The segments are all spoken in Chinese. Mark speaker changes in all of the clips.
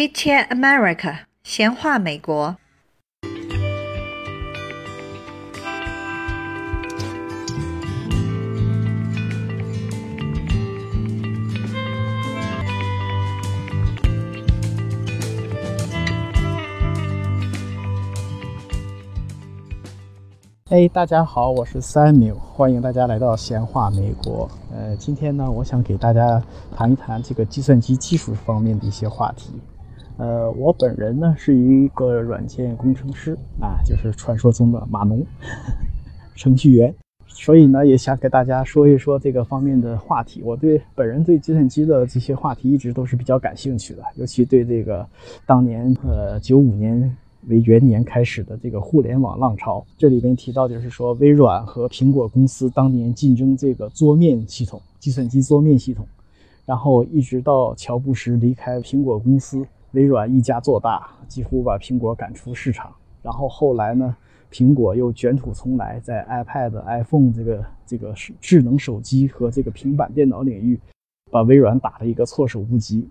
Speaker 1: Chit Chat America，闲话美国。
Speaker 2: 哎，大家好，我是 Samuel，欢迎大家来到闲话美国。呃，今天呢，我想给大家谈一谈这个计算机技术方面的一些话题。呃，我本人呢是一个软件工程师啊，就是传说中的码农 程序员，所以呢，也想给大家说一说这个方面的话题。我对本人对计算机的这些话题一直都是比较感兴趣的，尤其对这个当年呃九五年。为元年开始的这个互联网浪潮，这里边提到就是说，微软和苹果公司当年竞争这个桌面系统、计算机桌面系统，然后一直到乔布斯离开苹果公司，微软一家做大，几乎把苹果赶出市场。然后后来呢，苹果又卷土重来，在 iPad、iPhone 这个这个智能手机和这个平板电脑领域，把微软打了一个措手不及。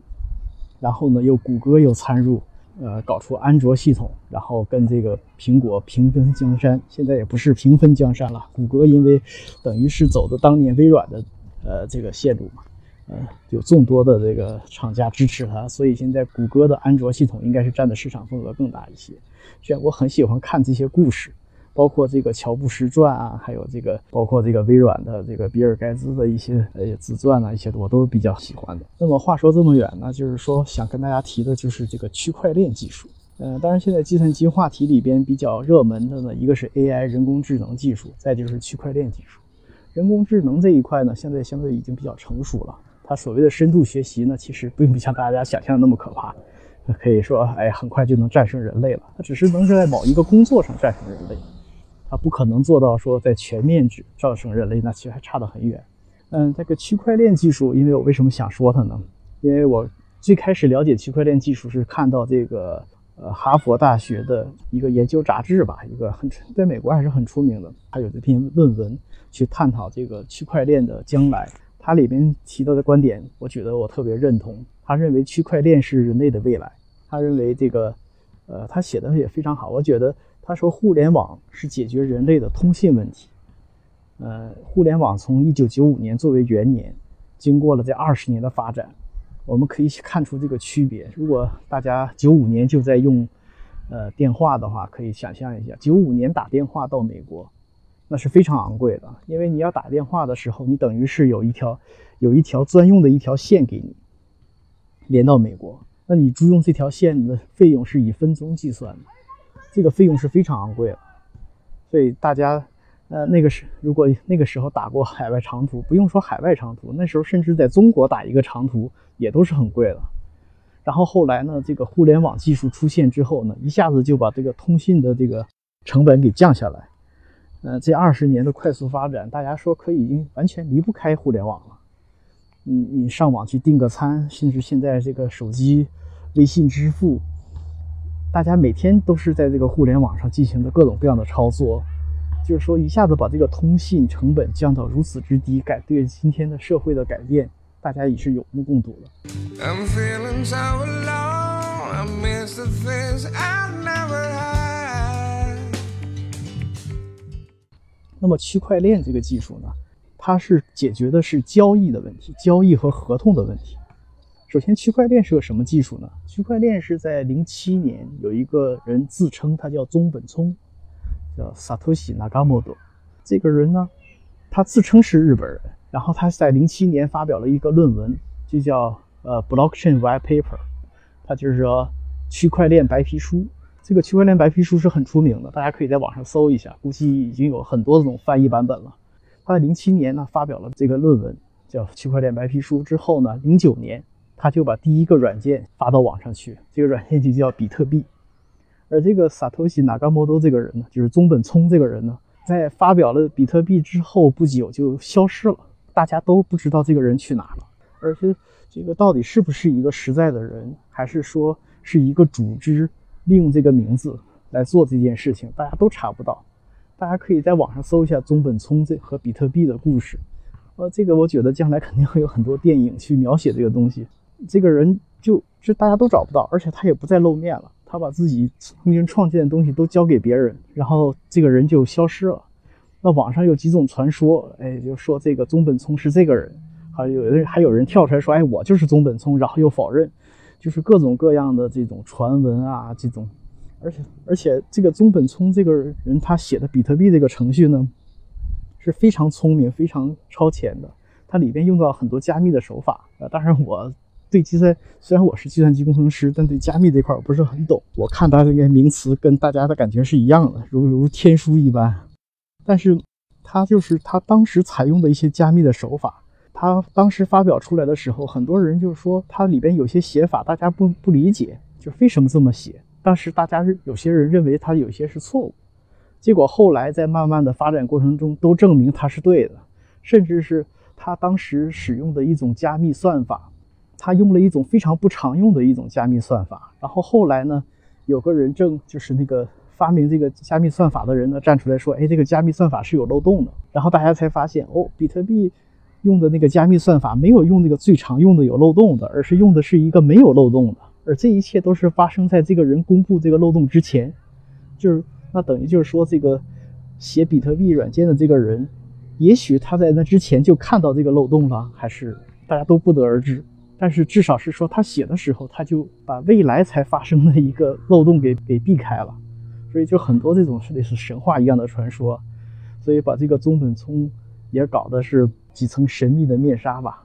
Speaker 2: 然后呢，又谷歌又参入。呃，搞出安卓系统，然后跟这个苹果平分江山。现在也不是平分江山了，谷歌因为等于是走的当年微软的呃这个线路嘛，呃，有众多的这个厂家支持它，所以现在谷歌的安卓系统应该是占的市场份额更大一些。这我很喜欢看这些故事。包括这个乔布斯传啊，还有这个包括这个微软的这个比尔盖茨的一些呃自传啊，一些我都比较喜欢的。那么话说这么远呢，就是说想跟大家提的就是这个区块链技术。呃，当然现在计算机话题里边比较热门的呢，一个是 AI 人工智能技术，再就是区块链技术。人工智能这一块呢，现在相对已经比较成熟了。它所谓的深度学习呢，其实并不像大家想象的那么可怕，可以说哎很快就能战胜人类了。它只是能在某一个工作上战胜人类。它不可能做到说在全面指战胜人类，那其实还差得很远。嗯，这个区块链技术，因为我为什么想说它呢？因为我最开始了解区块链技术是看到这个呃哈佛大学的一个研究杂志吧，一个很在美国还是很出名的，它有这篇论文去探讨这个区块链的将来。他里边提到的观点，我觉得我特别认同。他认为区块链是人类的未来。他认为这个呃，他写的也非常好，我觉得。他说：“互联网是解决人类的通信问题。呃，互联网从一九九五年作为元年，经过了这二十年的发展，我们可以看出这个区别。如果大家九五年就在用呃电话的话，可以想象一下，九五年打电话到美国，那是非常昂贵的，因为你要打电话的时候，你等于是有一条有一条专用的一条线给你连到美国，那你租用这条线的费用是以分钟计算的。”这个费用是非常昂贵的，所以大家，呃，那个时如果那个时候打过海外长途，不用说海外长途，那时候甚至在中国打一个长途也都是很贵的。然后后来呢，这个互联网技术出现之后呢，一下子就把这个通信的这个成本给降下来。呃，这二十年的快速发展，大家说可以已经完全离不开互联网了。嗯，你上网去订个餐，甚至现在这个手机微信支付。大家每天都是在这个互联网上进行的各种各样的操作，就是说一下子把这个通信成本降到如此之低，改对今天的社会的改变，大家已是有目共睹了。那么区块链这个技术呢，它是解决的是交易的问题，交易和合同的问题。首先，区块链是个什么技术呢？区块链是在零七年有一个人自称他叫中本聪，叫 Satoshi Nakamoto。这个人呢，他自称是日本人，然后他在零七年发表了一个论文，就叫呃 Blockchain White Paper，他就是说区块链白皮书。这个区块链白皮书是很出名的，大家可以在网上搜一下，估计已经有很多这种翻译版本了。他在零七年呢发表了这个论文，叫区块链白皮书之后呢，零九年。他就把第一个软件发到网上去，这个软件就叫比特币。而这个萨托西·纳冈莫多这个人呢，就是中本聪这个人呢，在发表了比特币之后不久就消失了，大家都不知道这个人去哪了。而且这个到底是不是一个实在的人，还是说是一个组织利用这个名字来做这件事情，大家都查不到。大家可以在网上搜一下中本聪这和比特币的故事。呃，这个我觉得将来肯定会有很多电影去描写这个东西。这个人就就大家都找不到，而且他也不再露面了。他把自己曾经创建的东西都交给别人，然后这个人就消失了。那网上有几种传说，哎，就说这个中本聪是这个人，还有人还有人跳出来说，哎，我就是中本聪，然后又否认，就是各种各样的这种传闻啊，这种，而且而且这个中本聪这个人他写的比特币这个程序呢，是非常聪明、非常超前的，它里边用到很多加密的手法，呃，当然我。对计算，虽然我是计算机工程师，但对加密这块我不是很懂。我看他这个名词跟大家的感觉是一样的，如如天书一般。但是，它就是它当时采用的一些加密的手法。他当时发表出来的时候，很多人就说他里边有些写法大家不不理解，就为什么这么写。当时大家有些人认为他有些是错误，结果后来在慢慢的发展过程中都证明他是对的，甚至是他当时使用的一种加密算法。他用了一种非常不常用的一种加密算法，然后后来呢，有个人正就是那个发明这个加密算法的人呢，站出来说，哎，这个加密算法是有漏洞的。然后大家才发现，哦，比特币用的那个加密算法没有用那个最常用的有漏洞的，而是用的是一个没有漏洞的。而这一切都是发生在这个人公布这个漏洞之前，就是那等于就是说，这个写比特币软件的这个人，也许他在那之前就看到这个漏洞了，还是大家都不得而知。但是至少是说，他写的时候，他就把未来才发生的一个漏洞给给避开了，所以就很多这种是类似神话一样的传说，所以把这个宗本聪也搞的是几层神秘的面纱吧，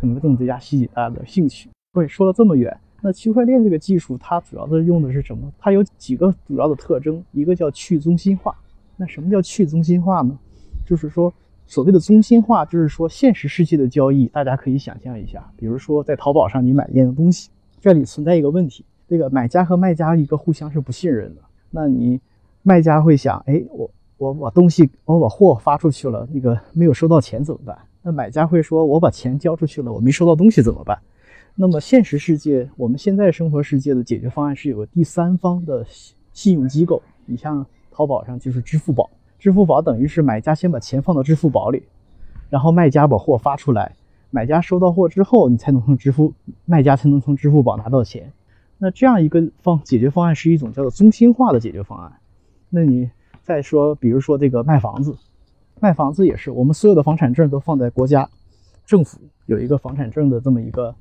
Speaker 2: 可能更加吸引大家的兴趣。对，说了这么远，那区块链这个技术它主要的用的是什么？它有几个主要的特征，一个叫去中心化。那什么叫去中心化呢？就是说。所谓的中心化，就是说现实世界的交易，大家可以想象一下，比如说在淘宝上你买一样东西，这里存在一个问题，这个买家和卖家一个互相是不信任的。那你卖家会想，哎，我我把东西我把货发出去了，那个没有收到钱怎么办？那买家会说，我把钱交出去了，我没收到东西怎么办？那么现实世界，我们现在生活世界的解决方案是有个第三方的信用机构，你像淘宝上就是支付宝。支付宝等于是买家先把钱放到支付宝里，然后卖家把货发出来，买家收到货之后，你才能从支付卖家才能从支付宝拿到钱。那这样一个方解决方案是一种叫做中心化的解决方案。那你再说，比如说这个卖房子，卖房子也是，我们所有的房产证都放在国家政府有一个房产证的这么一个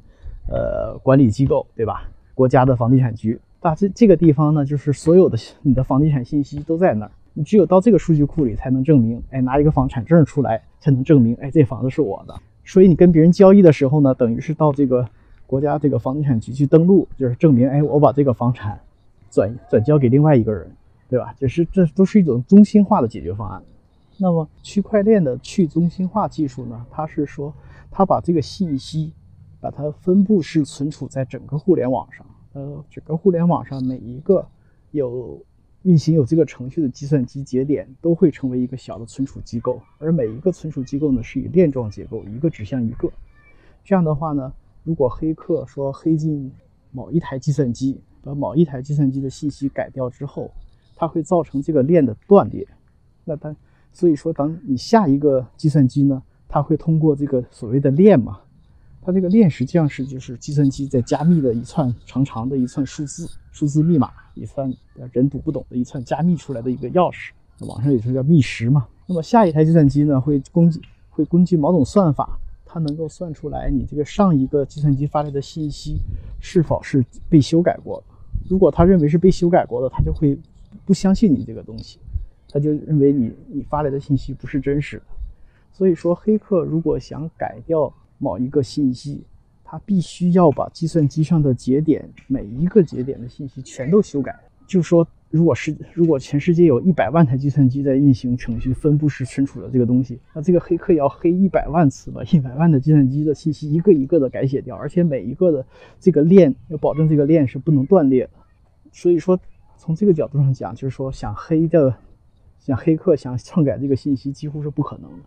Speaker 2: 呃管理机构，对吧？国家的房地产局，大这这个地方呢，就是所有的你的房地产信息都在那儿。你只有到这个数据库里才能证明，哎，拿一个房产证出来才能证明，哎，这房子是我的。所以你跟别人交易的时候呢，等于是到这个国家这个房地产局去登录，就是证明，哎，我把这个房产转转交给另外一个人，对吧？就是这都是一种中心化的解决方案。那么区块链的去中心化技术呢？它是说，它把这个信息，把它分布式存储在整个互联网上，呃，整个互联网上每一个有。运行有这个程序的计算机节点都会成为一个小的存储机构，而每一个存储机构呢是以链状结构，一个指向一个。这样的话呢，如果黑客说黑进某一台计算机，把某一台计算机的信息改掉之后，它会造成这个链的断裂。那它所以说，当你下一个计算机呢，它会通过这个所谓的链嘛。它这个链实际上是就是计算机在加密的一串长长的一串数字数字密码，一串人读不懂的一串加密出来的一个钥匙，网上也是叫密匙嘛。那么下一台计算机呢，会根据会根据某种算法，它能够算出来你这个上一个计算机发来的信息是否是被修改过。如果他认为是被修改过的，他就会不相信你这个东西，他就认为你你发来的信息不是真实的。所以说，黑客如果想改掉。某一个信息，它必须要把计算机上的节点每一个节点的信息全都修改。就说，如果是如果全世界有一百万台计算机在运行程序分布式存储的这个东西，那这个黑客要黑一百万次，把一百万的计算机的信息一个一个的改写掉，而且每一个的这个链要保证这个链是不能断裂的。所以说，从这个角度上讲，就是说想黑的，想黑客想篡改这个信息几乎是不可能的。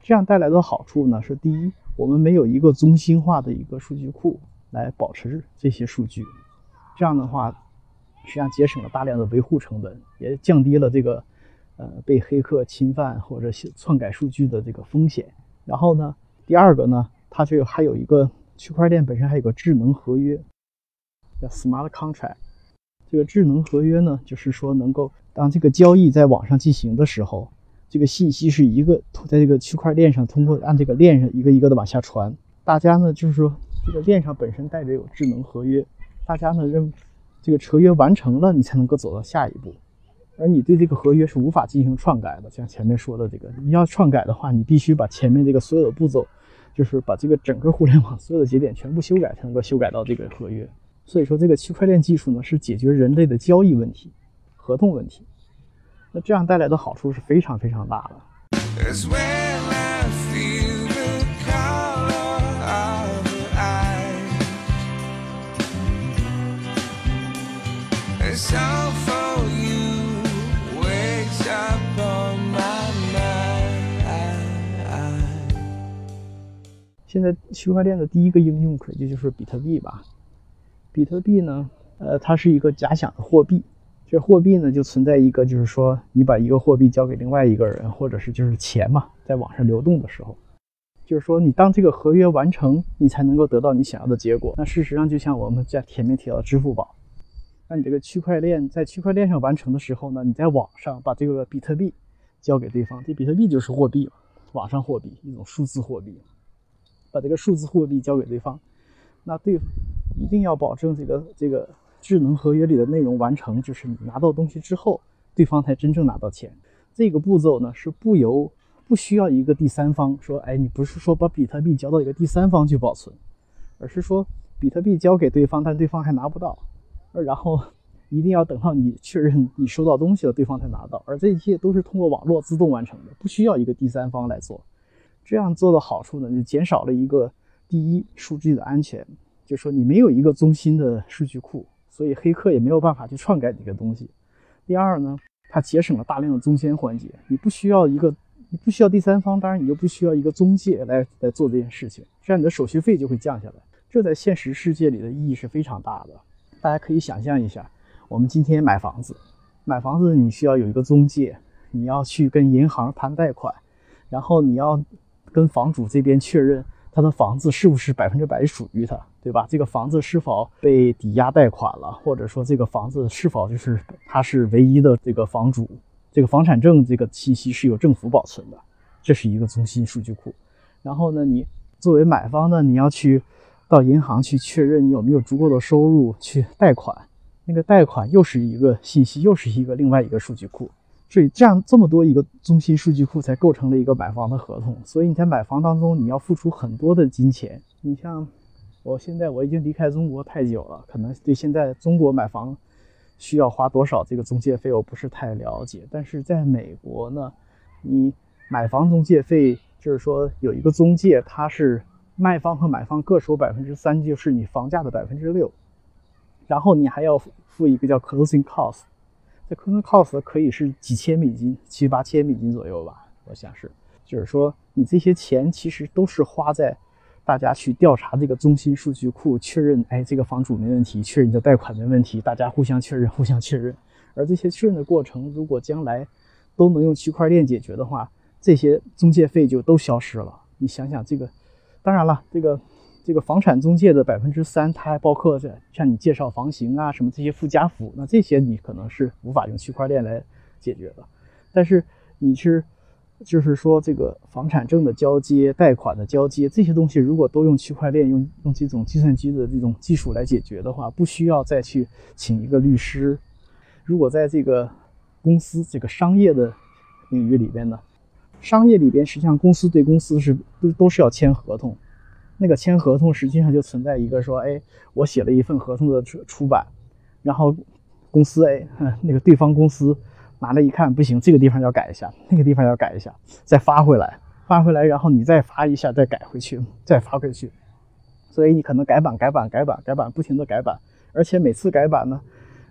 Speaker 2: 这样带来的好处呢，是第一。我们没有一个中心化的一个数据库来保持这些数据，这样的话，实际上节省了大量的维护成本，也降低了这个呃被黑客侵犯或者篡改数据的这个风险。然后呢，第二个呢，它就还有一个区块链本身还有个智能合约，叫 smart contract。这个智能合约呢，就是说能够当这个交易在网上进行的时候，这个信息是一个在这个区块链上通过按这个链上一个一个的往下传。大家呢就是说这个链上本身带着有智能合约，大家呢认这个合约完成了，你才能够走到下一步。而你对这个合约是无法进行篡改的，像前面说的这个，你要篡改的话，你必须把前面这个所有的步骤，就是把这个整个互联网所有的节点全部修改，才能够修改到这个合约。所以说，这个区块链技术呢，是解决人类的交易问题、合同问题。那这样带来的好处是非常非常大的。现在区块链的第一个应用，可就就是比特币吧。比特币呢，呃，它是一个假想的货币。这货币呢，就存在一个，就是说，你把一个货币交给另外一个人，或者是就是钱嘛，在网上流动的时候，就是说，你当这个合约完成，你才能够得到你想要的结果。那事实上，就像我们在前面提到的支付宝，那你这个区块链在区块链上完成的时候呢，你在网上把这个比特币交给对方，这比特币就是货币，网上货币，一种数字货币。把这个数字货币交给对方，那对一定要保证这个这个智能合约里的内容完成，就是你拿到东西之后，对方才真正拿到钱。这个步骤呢是不由不需要一个第三方说，哎，你不是说把比特币交到一个第三方去保存，而是说比特币交给对方，但对方还拿不到，然后 一定要等到你确认你收到东西了，对方才拿到。而这一切都是通过网络自动完成的，不需要一个第三方来做。这样做的好处呢，就减少了一个第一数据的安全，就说你没有一个中心的数据库，所以黑客也没有办法去篡改你的东西。第二呢，它节省了大量的中间环节，你不需要一个，你不需要第三方，当然你就不需要一个中介来来做这件事情，这样你的手续费就会降下来。这在现实世界里的意义是非常大的。大家可以想象一下，我们今天买房子，买房子你需要有一个中介，你要去跟银行谈贷款，然后你要。跟房主这边确认他的房子是不是百分之百属于他，对吧？这个房子是否被抵押贷款了，或者说这个房子是否就是他是唯一的这个房主？这个房产证这个信息是由政府保存的，这是一个中心数据库。然后呢，你作为买方呢，你要去到银行去确认你有没有足够的收入去贷款，那个贷款又是一个信息，又是一个另外一个数据库。所以这样这么多一个中心数据库才构成了一个买房的合同。所以你在买房当中，你要付出很多的金钱。你像我现在我已经离开中国太久了，可能对现在中国买房需要花多少这个中介费我不是太了解。但是在美国呢，你买房中介费就是说有一个中介，他是卖方和买方各收百分之三，就是你房价的百分之六，然后你还要付一个叫 closing cost。这 closing cost 可以是几千美金，七八千美金左右吧，我想是。就是说，你这些钱其实都是花在大家去调查这个中心数据库，确认，哎，这个房主没问题，确认你的贷款没问题，大家互相确认，互相确认。而这些确认的过程，如果将来都能用区块链解决的话，这些中介费就都消失了。你想想这个，当然了，这个。这个房产中介的百分之三，它还包括在向你介绍房型啊，什么这些附加服务。那这些你可能是无法用区块链来解决的。但是你是，就是说这个房产证的交接、贷款的交接这些东西，如果都用区块链、用用这种计算机的这种技术来解决的话，不需要再去请一个律师。如果在这个公司这个商业的领域里边呢，商业里边实际上公司对公司是都都是要签合同。那个签合同实际上就存在一个说，哎，我写了一份合同的出出版，然后公司哎，那个对方公司拿来一看，不行，这个地方要改一下，那个地方要改一下，再发回来，发回来，然后你再发一下，再改回去，再发回去，所以你可能改版、改版、改版、改版，不停的改版，而且每次改版呢，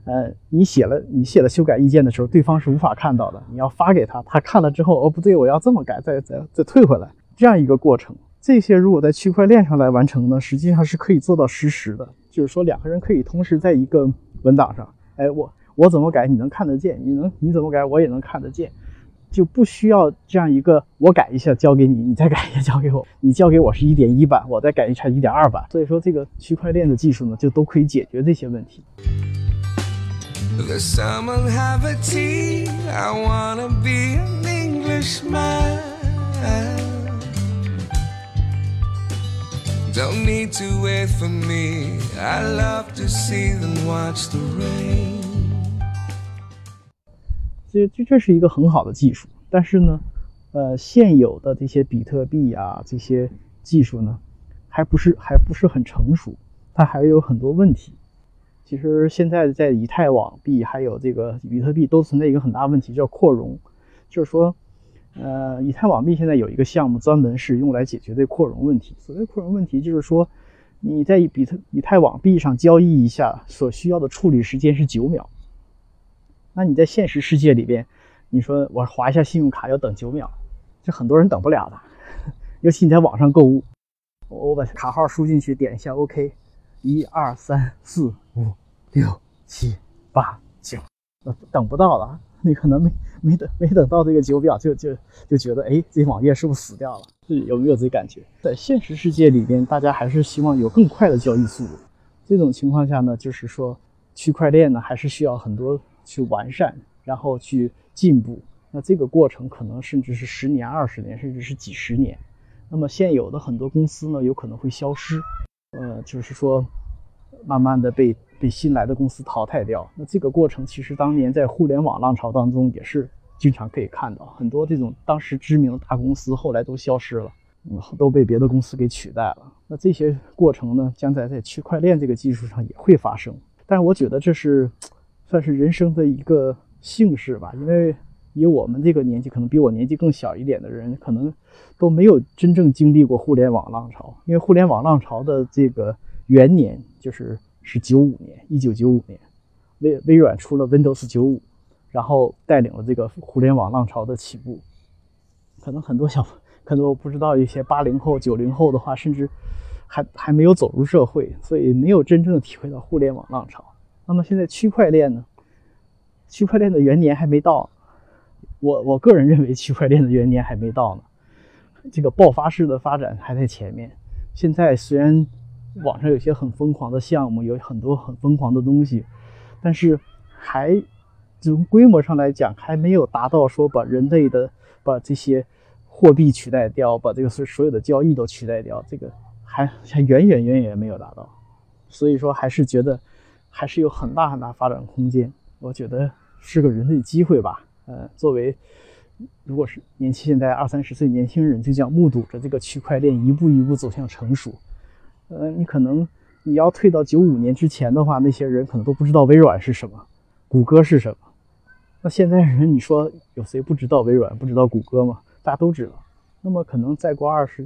Speaker 2: 呃，你写了你写了修改意见的时候，对方是无法看到的，你要发给他，他看了之后，哦，不对，我要这么改，再再再退回来，这样一个过程。这些如果在区块链上来完成呢，实际上是可以做到实时的，就是说两个人可以同时在一个文档上，哎，我我怎么改你能看得见，你能你怎么改我也能看得见，就不需要这样一个我改一下交给你，你再改一下交给我，你交给我是一点一版，我再改一下一点二版。所以说这个区块链的技术呢，就都可以解决这些问题。
Speaker 3: Don't need to wait for me. I love to see them watch the rain.
Speaker 2: 这这这是一个很好的技术，但是呢，呃，现有的这些比特币啊，这些技术呢，还不是还不是很成熟，它还有很多问题。其实现在在以太网币还有这个比特币都存在一个很大问题，叫扩容，就是说，呃，以太网币现在有一个项目专门是用来解决这扩容问题。所谓扩容问题，就是说你在比特以太网币上交易一下所需要的处理时间是九秒，那你在现实世界里边，你说我划一下信用卡要等九秒，这很多人等不了的，尤其你在网上购物，我把卡号输进去，点一下 OK，一二三四五。六七八九，那等不到了，你可能没 没等没等到这个九表，就就就觉得，哎，这网页是不是死掉了？有没有这感觉？在现实世界里边，大家还是希望有更快的交易速度。这种情况下呢，就是说，区块链呢还是需要很多去完善，然后去进步。那这个过程可能甚至是十年、二十年，甚至是几十年。那么现有的很多公司呢，有可能会消失。呃，就是说，慢慢的被。被新来的公司淘汰掉，那这个过程其实当年在互联网浪潮当中也是经常可以看到，很多这种当时知名的大公司后来都消失了，嗯，都被别的公司给取代了。那这些过程呢，将在在区块链这个技术上也会发生。但是我觉得这是算是人生的一个幸事吧，因为以我们这个年纪，可能比我年纪更小一点的人，可能都没有真正经历过互联网浪潮。因为互联网浪潮的这个元年就是。是九五年，一九九五年，微微软出了 Windows 九五，然后带领了这个互联网浪潮的起步。可能很多小，可能我不知道一些八零后、九零后的话，甚至还还没有走入社会，所以没有真正的体会到互联网浪潮。那么现在区块链呢？区块链的元年还没到，我我个人认为区块链的元年还没到呢，这个爆发式的发展还在前面。现在虽然。网上有些很疯狂的项目，有很多很疯狂的东西，但是还从规模上来讲，还没有达到说把人类的把这些货币取代掉，把这个所所有的交易都取代掉，这个还还远远远远没有达到。所以说，还是觉得还是有很大很大发展空间。我觉得是个人类机会吧。呃，作为如果是年轻现在二三十岁年轻人，就这样目睹着这个区块链一步一步走向成熟。呃，你可能你要退到九五年之前的话，那些人可能都不知道微软是什么，谷歌是什么。那现在人，你说有谁不知道微软、不知道谷歌吗？大家都知道。那么可能再过二十，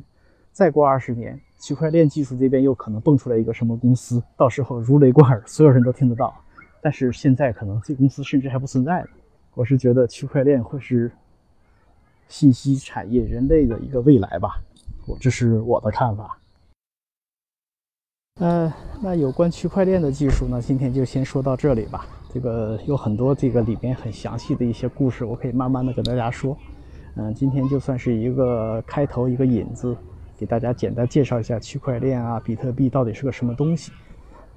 Speaker 2: 再过二十年，区块链技术这边又可能蹦出来一个什么公司，到时候如雷贯耳，所有人都听得到。但是现在可能这公司甚至还不存在呢。我是觉得区块链会是信息产业人类的一个未来吧，我这是我的看法。呃，那有关区块链的技术呢，今天就先说到这里吧。这个有很多这个里边很详细的一些故事，我可以慢慢的跟大家说。嗯，今天就算是一个开头，一个引子，给大家简单介绍一下区块链啊，比特币到底是个什么东西。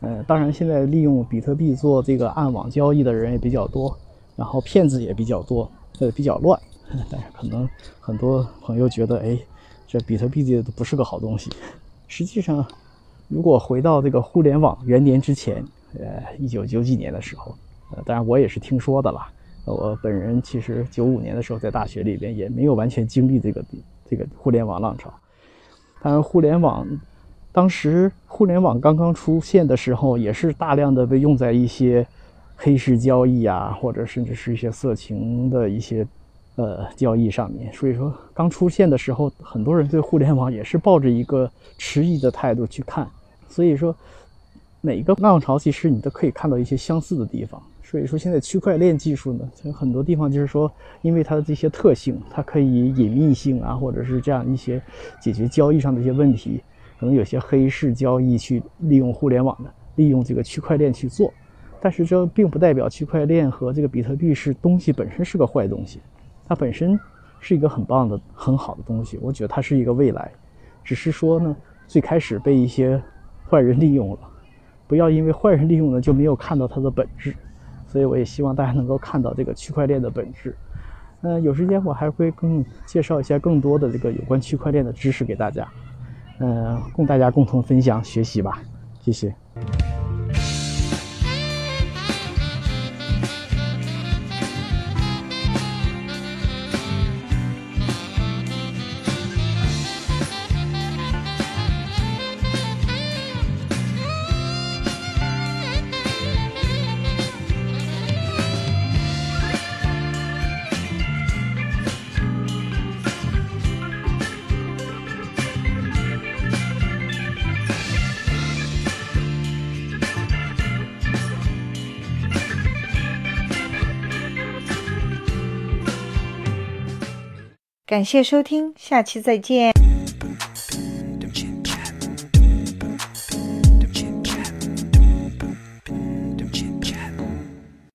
Speaker 2: 呃，当然现在利用比特币做这个暗网交易的人也比较多，然后骗子也比较多，呃，比较乱。但是可能很多朋友觉得，哎，这比特币这都不是个好东西。实际上。如果回到这个互联网元年之前，呃，一九九几年的时候，呃，当然我也是听说的啦。我本人其实九五年的时候在大学里边也没有完全经历这个这个互联网浪潮。当然，互联网当时互联网刚刚出现的时候，也是大量的被用在一些黑市交易啊，或者甚至是一些色情的一些呃交易上面。所以说，刚出现的时候，很多人对互联网也是抱着一个迟疑的态度去看。所以说，每一个浪潮其实你都可以看到一些相似的地方。所以说，现在区块链技术呢，有很多地方就是说，因为它的这些特性，它可以隐秘性啊，或者是这样一些解决交易上的一些问题，可能有些黑市交易去利用互联网的，利用这个区块链去做。但是这并不代表区块链和这个比特币是东西本身是个坏东西。它本身是一个很棒的、很好的东西，我觉得它是一个未来。只是说呢，最开始被一些坏人利用了，不要因为坏人利用了就没有看到它的本质。所以我也希望大家能够看到这个区块链的本质。嗯，有时间我还会更介绍一下更多的这个有关区块链的知识给大家，嗯，供大家共同分享学习吧。谢谢。
Speaker 1: 感谢收听，下期再见。